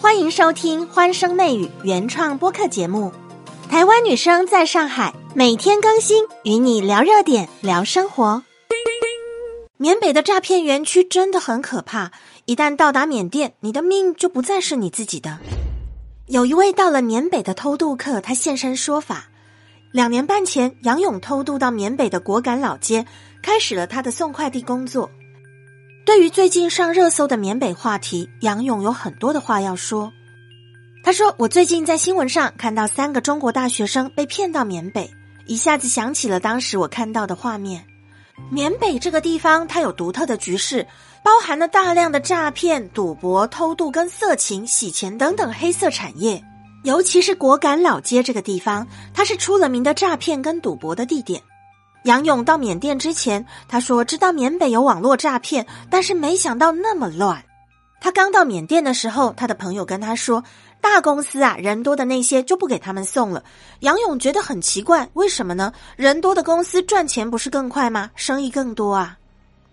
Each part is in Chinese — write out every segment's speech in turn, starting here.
欢迎收听《欢声内语》原创播客节目。台湾女生在上海，每天更新，与你聊热点，聊生活。缅北的诈骗园区真的很可怕，一旦到达缅甸，你的命就不再是你自己的。有一位到了缅北的偷渡客，他现身说法。两年半前，杨勇偷渡到缅北的果敢老街，开始了他的送快递工作。对于最近上热搜的缅北话题，杨勇有很多的话要说。他说：“我最近在新闻上看到三个中国大学生被骗到缅北，一下子想起了当时我看到的画面。缅北这个地方，它有独特的局势，包含了大量的诈骗、赌博、偷渡跟色情、洗钱等等黑色产业。”尤其是果敢老街这个地方，它是出了名的诈骗跟赌博的地点。杨勇到缅甸之前，他说知道缅北有网络诈骗，但是没想到那么乱。他刚到缅甸的时候，他的朋友跟他说，大公司啊，人多的那些就不给他们送了。杨勇觉得很奇怪，为什么呢？人多的公司赚钱不是更快吗？生意更多啊。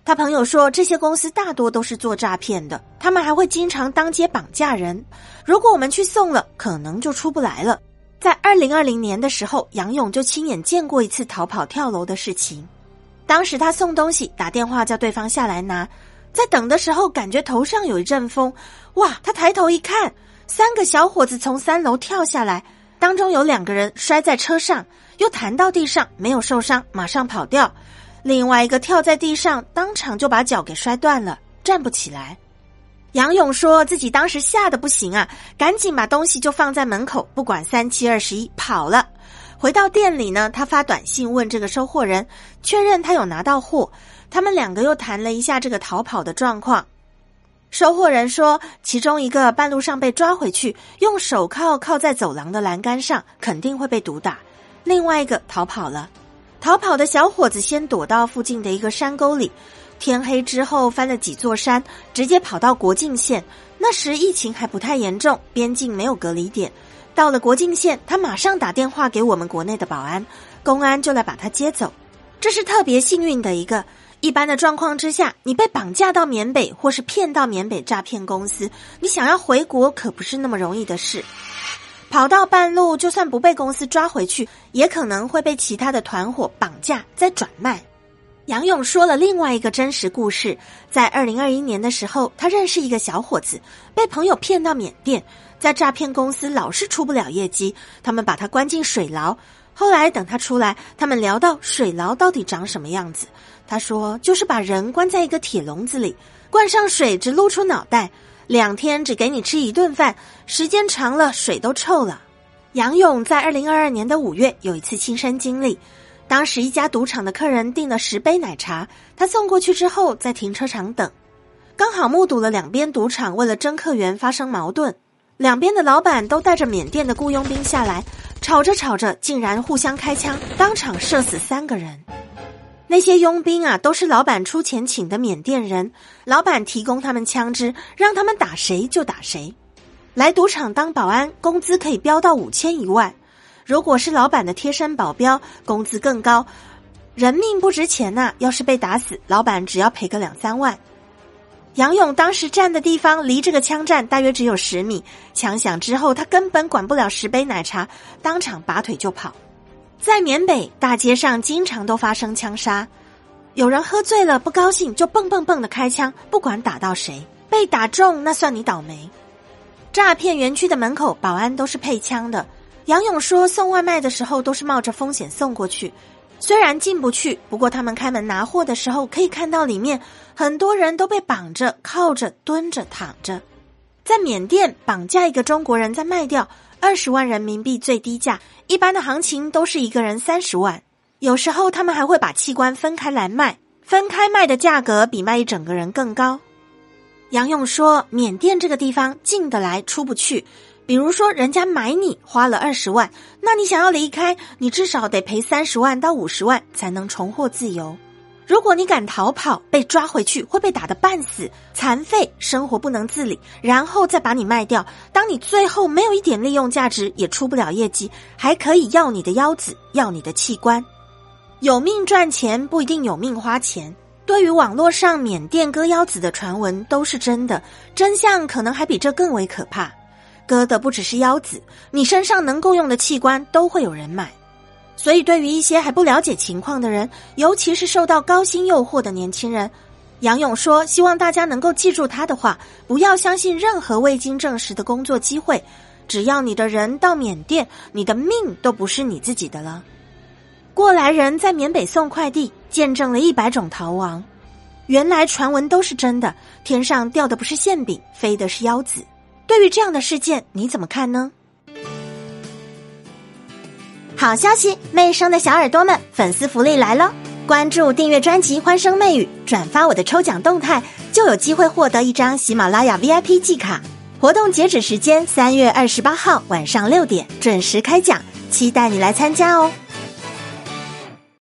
他朋友说，这些公司大多都是做诈骗的，他们还会经常当街绑架人。如果我们去送了，可能就出不来了。在二零二零年的时候，杨勇就亲眼见过一次逃跑跳楼的事情。当时他送东西，打电话叫对方下来拿，在等的时候，感觉头上有一阵风，哇！他抬头一看，三个小伙子从三楼跳下来，当中有两个人摔在车上，又弹到地上，没有受伤，马上跑掉。另外一个跳在地上，当场就把脚给摔断了，站不起来。杨勇说自己当时吓得不行啊，赶紧把东西就放在门口，不管三七二十一跑了。回到店里呢，他发短信问这个收货人，确认他有拿到货。他们两个又谈了一下这个逃跑的状况。收货人说，其中一个半路上被抓回去，用手铐铐在走廊的栏杆上，肯定会被毒打；另外一个逃跑了。逃跑的小伙子先躲到附近的一个山沟里，天黑之后翻了几座山，直接跑到国境线。那时疫情还不太严重，边境没有隔离点。到了国境线，他马上打电话给我们国内的保安，公安就来把他接走。这是特别幸运的一个。一般的状况之下，你被绑架到缅北，或是骗到缅北诈骗公司，你想要回国可不是那么容易的事。跑到半路，就算不被公司抓回去，也可能会被其他的团伙绑架再转卖。杨勇说了另外一个真实故事，在二零二一年的时候，他认识一个小伙子，被朋友骗到缅甸，在诈骗公司老是出不了业绩，他们把他关进水牢。后来等他出来，他们聊到水牢到底长什么样子，他说就是把人关在一个铁笼子里，灌上水，只露出脑袋。两天只给你吃一顿饭，时间长了水都臭了。杨勇在二零二二年的五月有一次亲身经历，当时一家赌场的客人订了十杯奶茶，他送过去之后在停车场等，刚好目睹了两边赌场为了争客源发生矛盾，两边的老板都带着缅甸的雇佣兵下来，吵着吵着竟然互相开枪，当场射死三个人。那些佣兵啊，都是老板出钱请的缅甸人，老板提供他们枪支，让他们打谁就打谁。来赌场当保安，工资可以飙到五千一万；如果是老板的贴身保镖，工资更高。人命不值钱呐，要是被打死，老板只要赔个两三万。杨勇当时站的地方离这个枪战大约只有十米，枪响之后，他根本管不了十杯奶茶，当场拔腿就跑。在缅北大街上，经常都发生枪杀，有人喝醉了不高兴就蹦蹦蹦的开枪，不管打到谁，被打中那算你倒霉。诈骗园区的门口保安都是配枪的。杨勇说，送外卖的时候都是冒着风险送过去，虽然进不去，不过他们开门拿货的时候可以看到里面很多人都被绑着、靠着、蹲着、躺着。在缅甸绑架一个中国人再卖掉。二十万人民币最低价，一般的行情都是一个人三十万。有时候他们还会把器官分开来卖，分开卖的价格比卖一整个人更高。杨勇说：“缅甸这个地方进得来出不去，比如说人家买你花了二十万，那你想要离开，你至少得赔三十万到五十万才能重获自由。”如果你敢逃跑，被抓回去会被打得半死、残废，生活不能自理，然后再把你卖掉。当你最后没有一点利用价值，也出不了业绩，还可以要你的腰子，要你的器官。有命赚钱不一定有命花钱。对于网络上缅甸割腰子的传闻都是真的，真相可能还比这更为可怕。割的不只是腰子，你身上能够用的器官都会有人买。所以，对于一些还不了解情况的人，尤其是受到高薪诱惑的年轻人，杨勇说：“希望大家能够记住他的话，不要相信任何未经证实的工作机会。只要你的人到缅甸，你的命都不是你自己的了。”过来人在缅北送快递，见证了一百种逃亡。原来传闻都是真的，天上掉的不是馅饼，飞的是腰子。对于这样的事件，你怎么看呢？好消息，媚生的小耳朵们，粉丝福利来了！关注、订阅专辑《欢声媚语》，转发我的抽奖动态，就有机会获得一张喜马拉雅 VIP 季卡。活动截止时间三月二十八号晚上六点准时开奖，期待你来参加哦！